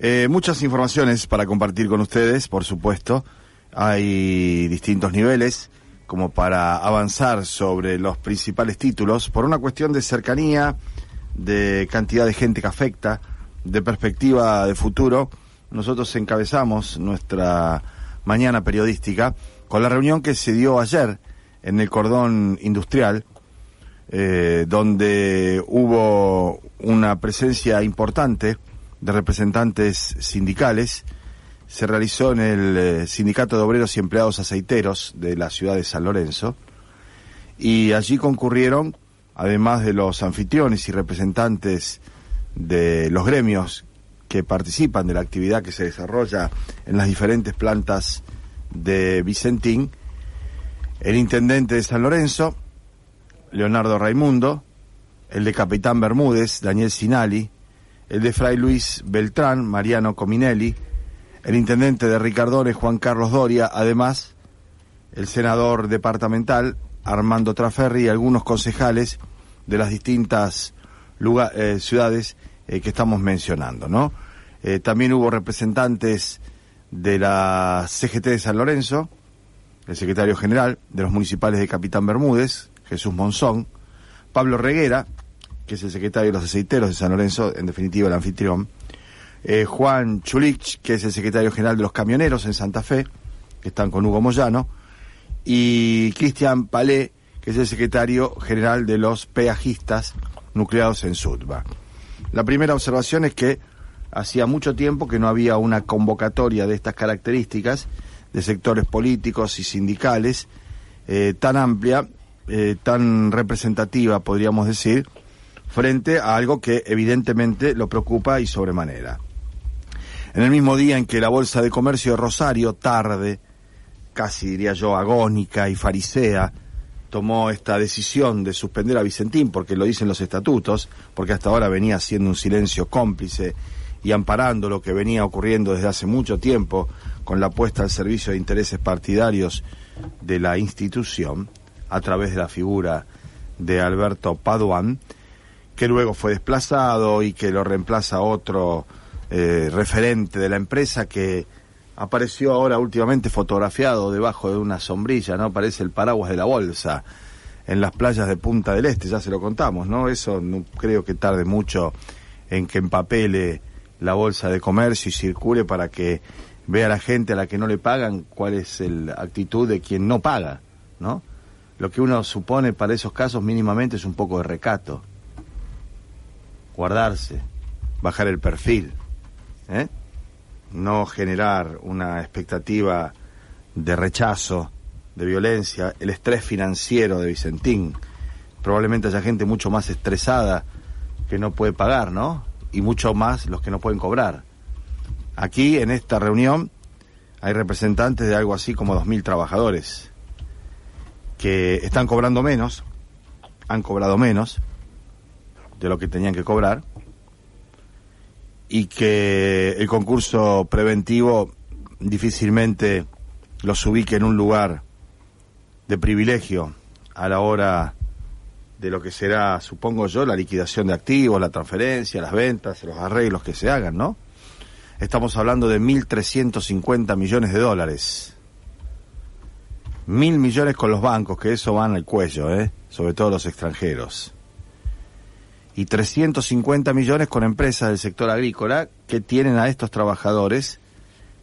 Eh, muchas informaciones para compartir con ustedes, por supuesto. Hay distintos niveles como para avanzar sobre los principales títulos por una cuestión de cercanía, de cantidad de gente que afecta, de perspectiva de futuro. Nosotros encabezamos nuestra mañana periodística con la reunión que se dio ayer en el cordón industrial, eh, donde hubo una presencia importante de representantes sindicales. Se realizó en el eh, Sindicato de Obreros y Empleados Aceiteros de la ciudad de San Lorenzo. Y allí concurrieron, además de los anfitriones y representantes de los gremios que participan de la actividad que se desarrolla en las diferentes plantas de Vicentín, el intendente de San Lorenzo, Leonardo Raimundo, el de Capitán Bermúdez, Daniel Sinali, el de Fray Luis Beltrán, Mariano Cominelli, el intendente de Ricardones, Juan Carlos Doria, además el senador departamental, Armando Traferri, y algunos concejales de las distintas eh, ciudades eh, que estamos mencionando, ¿no? Eh, también hubo representantes de la CGT de San Lorenzo, el secretario general de los municipales de Capitán Bermúdez, Jesús Monzón, Pablo Reguera, que es el secretario de los aceiteros de San Lorenzo, en definitiva el anfitrión, eh, Juan Chulich, que es el secretario general de los camioneros en Santa Fe, que están con Hugo Moyano, y Cristian Palé, que es el secretario general de los peajistas nucleados en Sudba. La primera observación es que hacía mucho tiempo que no había una convocatoria de estas características de sectores políticos y sindicales eh, tan amplia, eh, tan representativa, podríamos decir, frente a algo que evidentemente lo preocupa y sobremanera. En el mismo día en que la Bolsa de Comercio de Rosario, tarde, casi diría yo agónica y farisea, tomó esta decisión de suspender a Vicentín, porque lo dicen los estatutos, porque hasta ahora venía haciendo un silencio cómplice y amparando lo que venía ocurriendo desde hace mucho tiempo con la puesta al servicio de intereses partidarios de la institución, a través de la figura de Alberto Paduan, que luego fue desplazado y que lo reemplaza otro eh, referente de la empresa que apareció ahora últimamente fotografiado debajo de una sombrilla, ¿no? Parece el paraguas de la bolsa en las playas de Punta del Este, ya se lo contamos, ¿no? Eso no creo que tarde mucho en que empapele la bolsa de comercio y circule para que vea la gente a la que no le pagan cuál es la actitud de quien no paga, ¿no? Lo que uno supone para esos casos mínimamente es un poco de recato guardarse, bajar el perfil, ¿eh? no generar una expectativa de rechazo, de violencia, el estrés financiero de Vicentín. Probablemente haya gente mucho más estresada que no puede pagar, ¿no? Y mucho más los que no pueden cobrar. Aquí, en esta reunión, hay representantes de algo así como 2.000 trabajadores que están cobrando menos, han cobrado menos, de lo que tenían que cobrar y que el concurso preventivo difícilmente los ubique en un lugar de privilegio a la hora de lo que será, supongo yo, la liquidación de activos, la transferencia, las ventas, los arreglos que se hagan, ¿no? Estamos hablando de 1.350 millones de dólares. Mil millones con los bancos, que eso van al cuello, ¿eh? Sobre todo los extranjeros y 350 millones con empresas del sector agrícola que tienen a estos trabajadores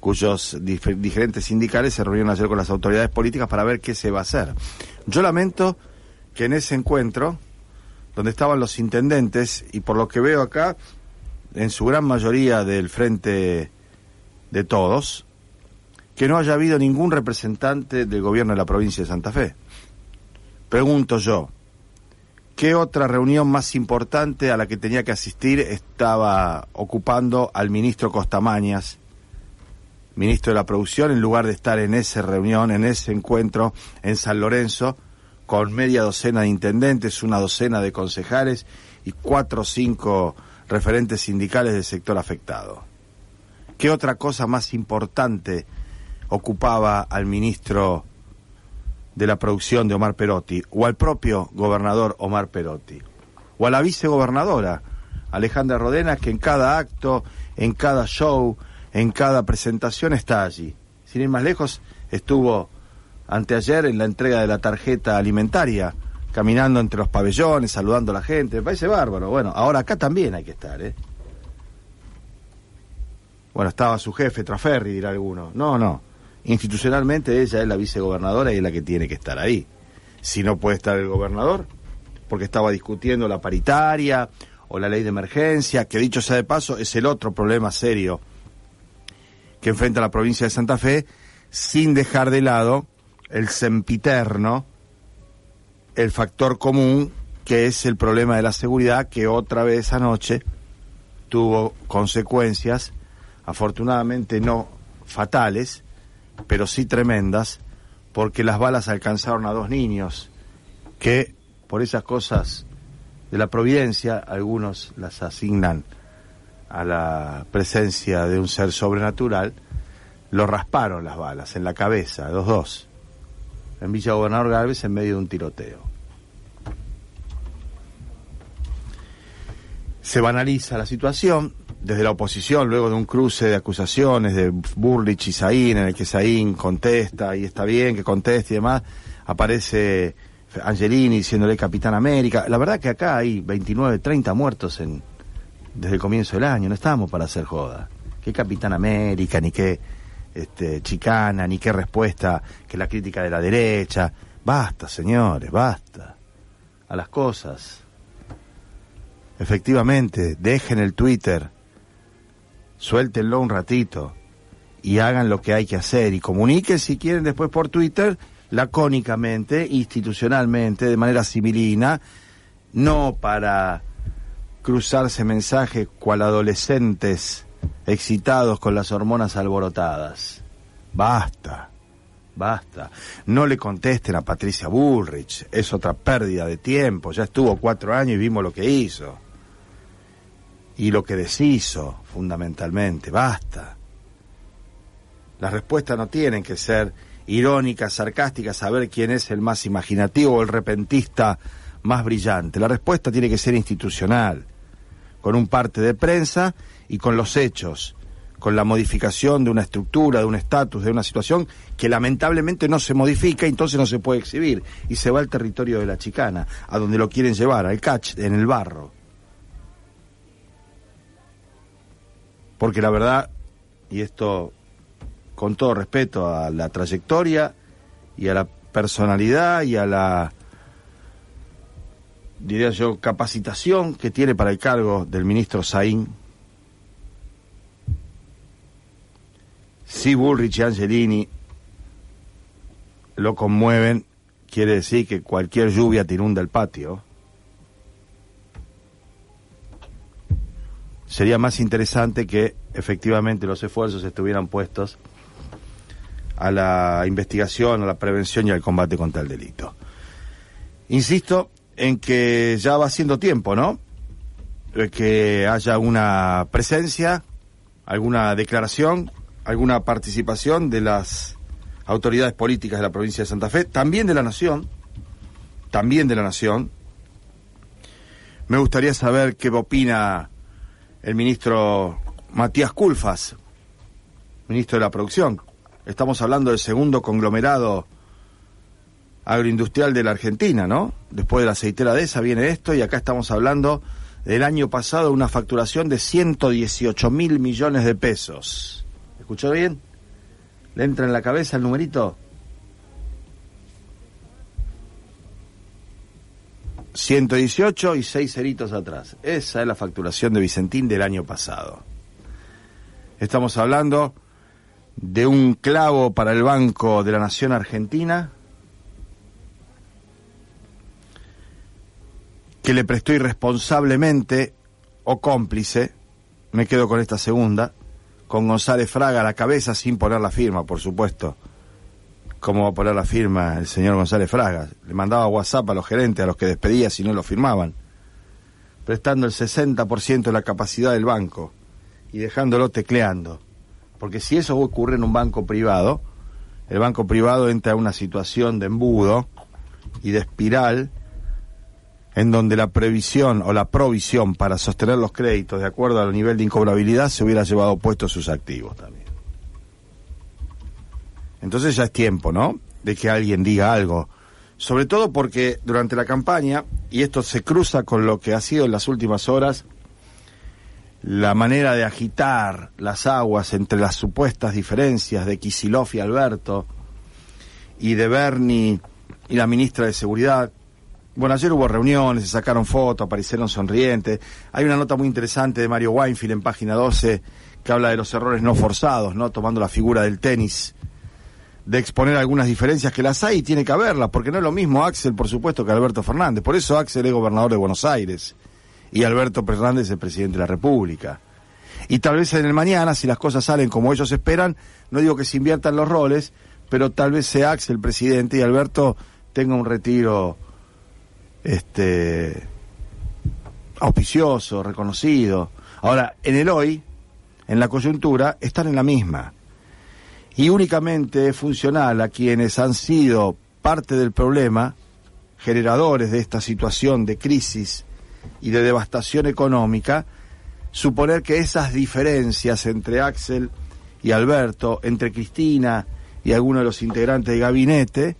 cuyos diferentes sindicales se reunieron ayer con las autoridades políticas para ver qué se va a hacer. Yo lamento que en ese encuentro, donde estaban los intendentes, y por lo que veo acá, en su gran mayoría del frente de todos, que no haya habido ningún representante del gobierno de la provincia de Santa Fe. Pregunto yo, ¿Qué otra reunión más importante a la que tenía que asistir estaba ocupando al ministro Costamañas, ministro de la Producción, en lugar de estar en esa reunión, en ese encuentro en San Lorenzo, con media docena de intendentes, una docena de concejales y cuatro o cinco referentes sindicales del sector afectado? ¿Qué otra cosa más importante ocupaba al ministro de la producción de Omar Perotti, o al propio gobernador Omar Perotti, o a la vicegobernadora Alejandra Rodena, que en cada acto, en cada show, en cada presentación está allí. Sin ir más lejos, estuvo anteayer en la entrega de la tarjeta alimentaria, caminando entre los pabellones, saludando a la gente, me parece bárbaro. Bueno, ahora acá también hay que estar, ¿eh? Bueno, estaba su jefe, Traferri, dirá alguno. No, no. Institucionalmente ella es la vicegobernadora y es la que tiene que estar ahí. Si no puede estar el gobernador, porque estaba discutiendo la paritaria o la ley de emergencia, que dicho sea de paso, es el otro problema serio que enfrenta la provincia de Santa Fe, sin dejar de lado el sempiterno, el factor común, que es el problema de la seguridad, que otra vez anoche tuvo consecuencias, afortunadamente no fatales, pero sí tremendas, porque las balas alcanzaron a dos niños que por esas cosas de la providencia, algunos las asignan a la presencia de un ser sobrenatural, lo rasparon las balas en la cabeza, los dos, en Villa Gobernador Galvez en medio de un tiroteo. Se banaliza la situación desde la oposición, luego de un cruce de acusaciones de Burlich y Saín, en el que Saín contesta y está bien que conteste y demás, aparece Angelini diciéndole Capitán América. La verdad que acá hay 29, 30 muertos en, desde el comienzo del año, no estamos para hacer joda. ¿Qué Capitán América, ni qué este, chicana, ni qué respuesta que la crítica de la derecha? Basta, señores, basta. A las cosas. Efectivamente, dejen el Twitter, suéltenlo un ratito y hagan lo que hay que hacer y comuniquen si quieren después por Twitter lacónicamente, institucionalmente, de manera civilina, no para cruzarse mensajes cual adolescentes excitados con las hormonas alborotadas. Basta, basta. No le contesten a Patricia Bullrich, es otra pérdida de tiempo, ya estuvo cuatro años y vimos lo que hizo. Y lo que deshizo, fundamentalmente, basta. Las respuestas no tienen que ser irónica, sarcástica, saber quién es el más imaginativo o el repentista más brillante. La respuesta tiene que ser institucional, con un parte de prensa y con los hechos, con la modificación de una estructura, de un estatus, de una situación que lamentablemente no se modifica y entonces no se puede exhibir y se va al territorio de la chicana, a donde lo quieren llevar, al catch, en el barro. Porque la verdad, y esto con todo respeto a la trayectoria y a la personalidad y a la, diría yo, capacitación que tiene para el cargo del ministro Saín. Si Bullrich y Angelini lo conmueven, quiere decir que cualquier lluvia te inunda el patio. Sería más interesante que efectivamente los esfuerzos estuvieran puestos a la investigación, a la prevención y al combate contra el delito. Insisto en que ya va siendo tiempo, ¿no? Que haya una presencia, alguna declaración, alguna participación de las autoridades políticas de la provincia de Santa Fe, también de la Nación, también de la Nación. Me gustaría saber qué opina el ministro Matías Culfas, ministro de la Producción, Estamos hablando del segundo conglomerado agroindustrial de la Argentina, ¿no? Después de la aceitera de esa viene esto y acá estamos hablando del año pasado una facturación de 118 mil millones de pesos. ¿Escuchó bien? ¿Le entra en la cabeza el numerito? 118 y seis ceritos atrás. Esa es la facturación de Vicentín del año pasado. Estamos hablando de un clavo para el Banco de la Nación Argentina que le prestó irresponsablemente o cómplice, me quedo con esta segunda, con González Fraga a la cabeza sin poner la firma, por supuesto. ¿Cómo va a poner la firma el señor González Fraga? Le mandaba WhatsApp a los gerentes, a los que despedía si no lo firmaban, prestando el 60% de la capacidad del banco y dejándolo tecleando porque si eso ocurre en un banco privado, el banco privado entra en una situación de embudo y de espiral en donde la previsión o la provisión para sostener los créditos de acuerdo al nivel de incobrabilidad se hubiera llevado puestos sus activos también. Entonces ya es tiempo, ¿no? De que alguien diga algo. Sobre todo porque durante la campaña, y esto se cruza con lo que ha sido en las últimas horas, la manera de agitar las aguas entre las supuestas diferencias de Kisilov y Alberto, y de Bernie y la ministra de Seguridad. Bueno, ayer hubo reuniones, se sacaron fotos, aparecieron sonrientes. Hay una nota muy interesante de Mario Weinfield en página 12 que habla de los errores no forzados, ¿no? Tomando la figura del tenis, de exponer algunas diferencias que las hay y tiene que haberlas, porque no es lo mismo Axel, por supuesto, que Alberto Fernández. Por eso Axel es gobernador de Buenos Aires y Alberto Fernández es presidente de la República. Y tal vez en el mañana, si las cosas salen como ellos esperan, no digo que se inviertan los roles, pero tal vez sea Axel el presidente y Alberto tenga un retiro este auspicioso, reconocido. Ahora, en el hoy, en la coyuntura, están en la misma. Y únicamente es funcional a quienes han sido parte del problema, generadores de esta situación de crisis y de devastación económica, suponer que esas diferencias entre Axel y Alberto, entre Cristina y algunos de los integrantes del gabinete,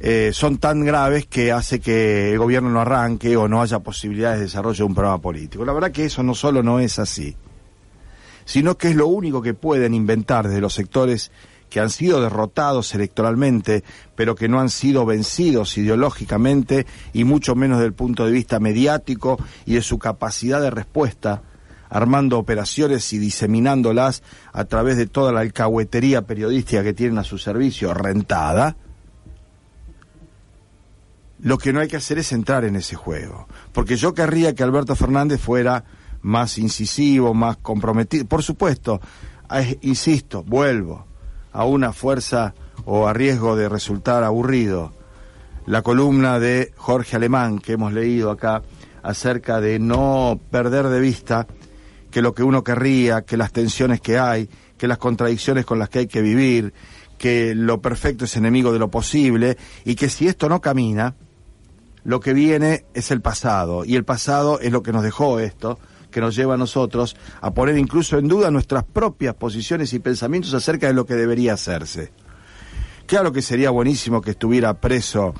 eh, son tan graves que hace que el gobierno no arranque o no haya posibilidades de desarrollo de un programa político. La verdad que eso no solo no es así, sino que es lo único que pueden inventar desde los sectores que han sido derrotados electoralmente, pero que no han sido vencidos ideológicamente y mucho menos desde el punto de vista mediático y de su capacidad de respuesta, armando operaciones y diseminándolas a través de toda la alcahuetería periodística que tienen a su servicio rentada, lo que no hay que hacer es entrar en ese juego. Porque yo querría que Alberto Fernández fuera más incisivo, más comprometido. Por supuesto, insisto, vuelvo a una fuerza o a riesgo de resultar aburrido. La columna de Jorge Alemán que hemos leído acá acerca de no perder de vista que lo que uno querría, que las tensiones que hay, que las contradicciones con las que hay que vivir, que lo perfecto es enemigo de lo posible y que si esto no camina, lo que viene es el pasado, y el pasado es lo que nos dejó esto, que nos lleva a nosotros a poner incluso en duda nuestras propias posiciones y pensamientos acerca de lo que debería hacerse. Claro que sería buenísimo que estuviera preso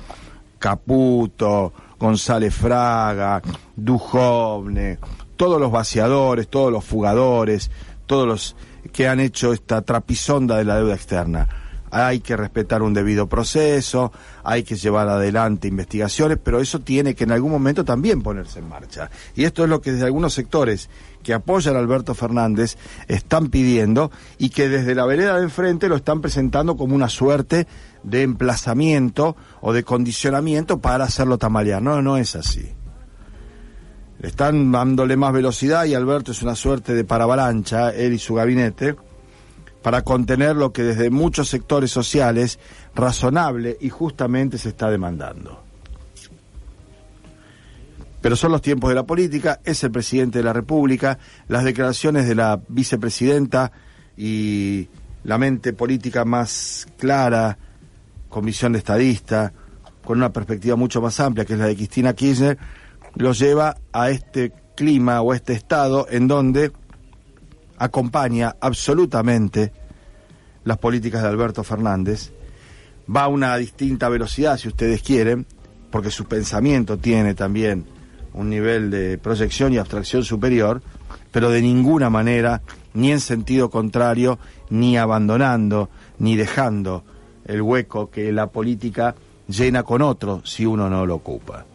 Caputo, González Fraga, Dujovne, todos los vaciadores, todos los fugadores, todos los que han hecho esta trapisonda de la deuda externa hay que respetar un debido proceso, hay que llevar adelante investigaciones, pero eso tiene que en algún momento también ponerse en marcha. Y esto es lo que desde algunos sectores que apoyan a Alberto Fernández están pidiendo y que desde la vereda de enfrente lo están presentando como una suerte de emplazamiento o de condicionamiento para hacerlo tamalear. No, no es así. Están dándole más velocidad y Alberto es una suerte de paravalancha, él y su gabinete, para contener lo que desde muchos sectores sociales razonable y justamente se está demandando. Pero son los tiempos de la política, es el presidente de la República, las declaraciones de la vicepresidenta y la mente política más clara, con visión de estadista, con una perspectiva mucho más amplia, que es la de Cristina Kirchner, los lleva a este clima o a este estado en donde acompaña absolutamente las políticas de Alberto Fernández, va a una distinta velocidad, si ustedes quieren, porque su pensamiento tiene también un nivel de proyección y abstracción superior, pero de ninguna manera, ni en sentido contrario, ni abandonando, ni dejando el hueco que la política llena con otro si uno no lo ocupa.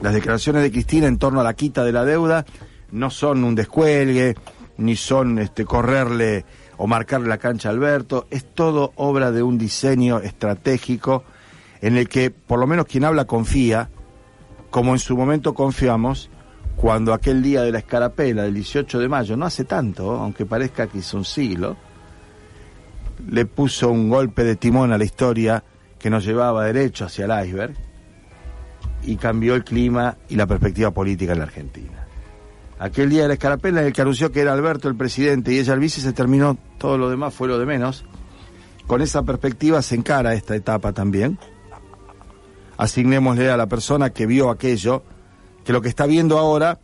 Las declaraciones de Cristina en torno a la quita de la deuda no son un descuelgue, ni son este, correrle o marcarle la cancha a Alberto, es todo obra de un diseño estratégico en el que por lo menos quien habla confía, como en su momento confiamos, cuando aquel día de la escarapela del 18 de mayo, no hace tanto, aunque parezca que hizo un siglo, le puso un golpe de timón a la historia que nos llevaba derecho hacia el iceberg y cambió el clima y la perspectiva política en la Argentina aquel día de la escarapela en el que anunció que era Alberto el presidente y ella el vice, se terminó, todo lo demás fue lo de menos. Con esa perspectiva se encara esta etapa también. asignémosle a la persona que vio aquello, que lo que está viendo ahora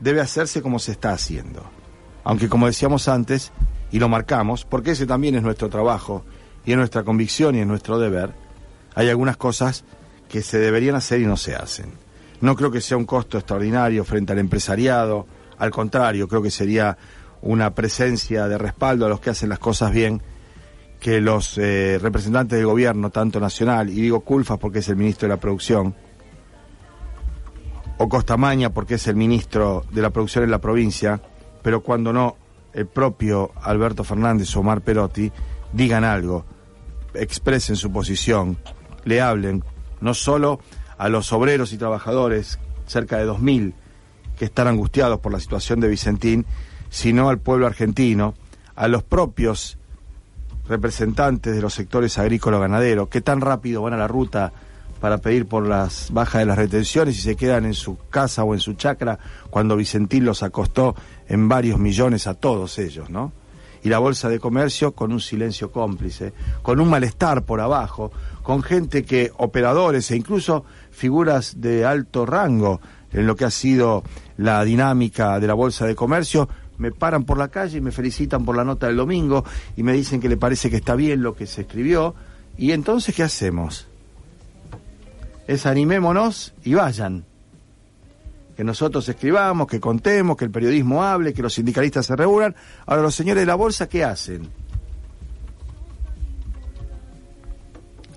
debe hacerse como se está haciendo. Aunque como decíamos antes, y lo marcamos, porque ese también es nuestro trabajo, y es nuestra convicción y es nuestro deber, hay algunas cosas que se deberían hacer y no se hacen. No creo que sea un costo extraordinario frente al empresariado, al contrario, creo que sería una presencia de respaldo a los que hacen las cosas bien, que los eh, representantes del gobierno, tanto nacional, y digo Culfas porque es el ministro de la producción, o Costamaña porque es el ministro de la producción en la provincia, pero cuando no, el propio Alberto Fernández o Omar Perotti digan algo, expresen su posición, le hablen, no solo a los obreros y trabajadores, cerca de 2.000, que están angustiados por la situación de Vicentín, sino al pueblo argentino, a los propios representantes de los sectores agrícola-ganadero, que tan rápido van a la ruta para pedir por las bajas de las retenciones y se quedan en su casa o en su chacra cuando Vicentín los acostó en varios millones a todos ellos, ¿no? Y la bolsa de comercio con un silencio cómplice, con un malestar por abajo, con gente que, operadores e incluso figuras de alto rango en lo que ha sido la dinámica de la bolsa de comercio, me paran por la calle y me felicitan por la nota del domingo y me dicen que le parece que está bien lo que se escribió. Y entonces, ¿qué hacemos? es animémonos y vayan. Que nosotros escribamos, que contemos, que el periodismo hable, que los sindicalistas se reúnan. Ahora, los señores de la bolsa, ¿qué hacen?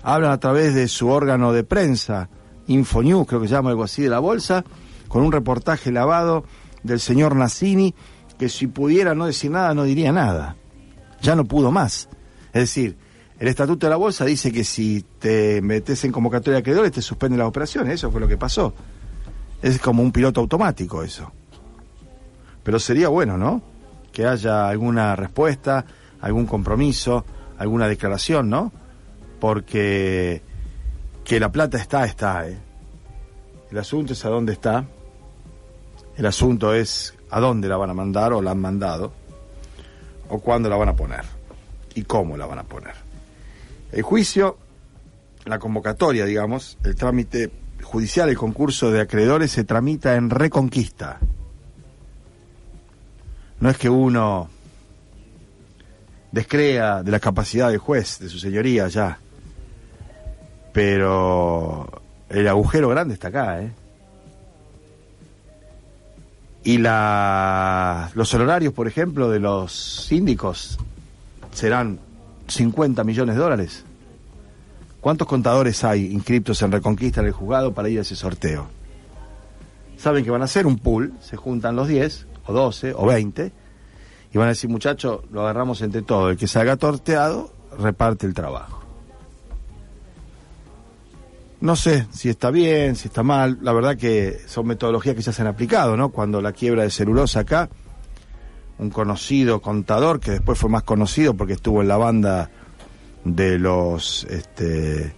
Hablan a través de su órgano de prensa, Infonews, creo que se llama algo así, de la bolsa, con un reportaje lavado del señor Nassini, que si pudiera no decir nada, no diría nada. Ya no pudo más. Es decir, el estatuto de la bolsa dice que si te metes en convocatoria de acreedores te suspenden las operaciones, eso fue lo que pasó. Es como un piloto automático eso. Pero sería bueno, ¿no? Que haya alguna respuesta, algún compromiso, alguna declaración, ¿no? Porque que la plata está, está, ¿eh? El asunto es a dónde está. El asunto es a dónde la van a mandar o la han mandado. O cuándo la van a poner. Y cómo la van a poner. El juicio, la convocatoria, digamos, el trámite judicial, el concurso de acreedores se tramita en reconquista. No es que uno descrea de la capacidad del juez, de su señoría ya, pero el agujero grande está acá, ¿eh? Y la, los honorarios, por ejemplo, de los síndicos serán 50 millones de dólares. ¿Cuántos contadores hay inscriptos en Reconquista en el juzgado para ir a ese sorteo? Saben que van a hacer un pool, se juntan los 10, o 12, o 20, y van a decir, muchachos, lo agarramos entre todos. El que salga torteado, reparte el trabajo. No sé si está bien, si está mal. La verdad que son metodologías que ya se han aplicado, ¿no? Cuando la quiebra de celulosa acá, un conocido contador que después fue más conocido porque estuvo en la banda de los este,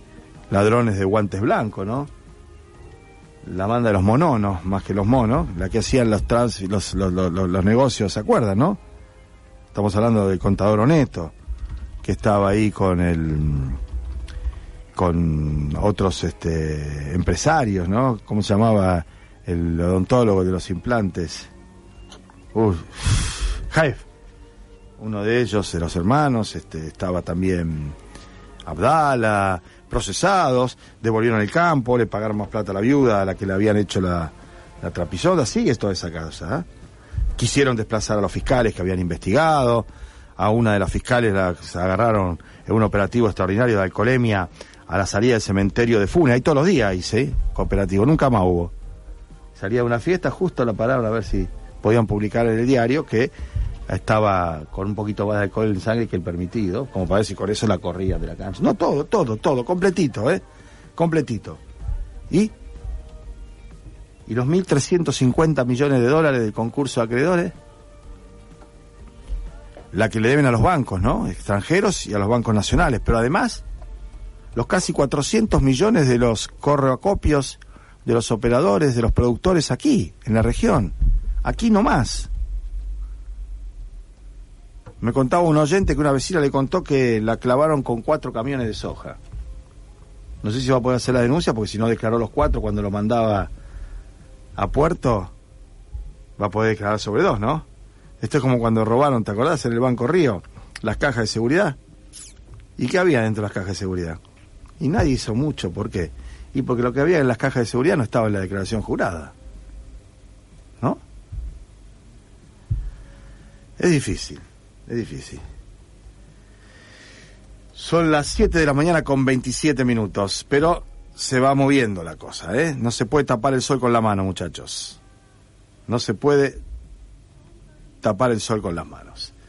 ladrones de guantes blancos, ¿no? La banda de los mononos, más que los monos, la que hacían los, trans, los, los, los, negocios, ¿se acuerdan, no? Estamos hablando del contador honesto, que estaba ahí con el con otros este, empresarios, ¿no? ¿Cómo se llamaba el odontólogo de los implantes? Uf uno de ellos, de los hermanos, este, estaba también Abdala, procesados, devolvieron el campo, le pagaron más plata a la viuda a la que le habían hecho la, la trapisonda, sigue toda esa casa. ¿eh? Quisieron desplazar a los fiscales que habían investigado, a una de las fiscales la agarraron en un operativo extraordinario de alcoholemia a la salida del cementerio de Funes, ahí todos los días hice, cooperativo, nunca más hubo. Salía de una fiesta, justo la pararon a ver si podían publicar en el diario que estaba con un poquito más de alcohol en sangre que el permitido, como para ver si con eso la corría de la cancha. No, todo, todo, todo, completito, ¿eh? Completito. ¿Y? ¿Y los 1.350 millones de dólares del concurso de acreedores? La que le deben a los bancos, ¿no? Extranjeros y a los bancos nacionales. Pero además, los casi 400 millones de los correocopios de los operadores, de los productores aquí, en la región. Aquí nomás. Me contaba un oyente que una vecina le contó que la clavaron con cuatro camiones de soja. No sé si va a poder hacer la denuncia, porque si no declaró los cuatro cuando lo mandaba a puerto, va a poder declarar sobre dos, ¿no? Esto es como cuando robaron, ¿te acordás? En el Banco Río, las cajas de seguridad. ¿Y qué había dentro de las cajas de seguridad? Y nadie hizo mucho, ¿por qué? Y porque lo que había en las cajas de seguridad no estaba en la declaración jurada. ¿No? Es difícil, es difícil. Son las 7 de la mañana con 27 minutos, pero se va moviendo la cosa, ¿eh? No se puede tapar el sol con la mano, muchachos. No se puede tapar el sol con las manos.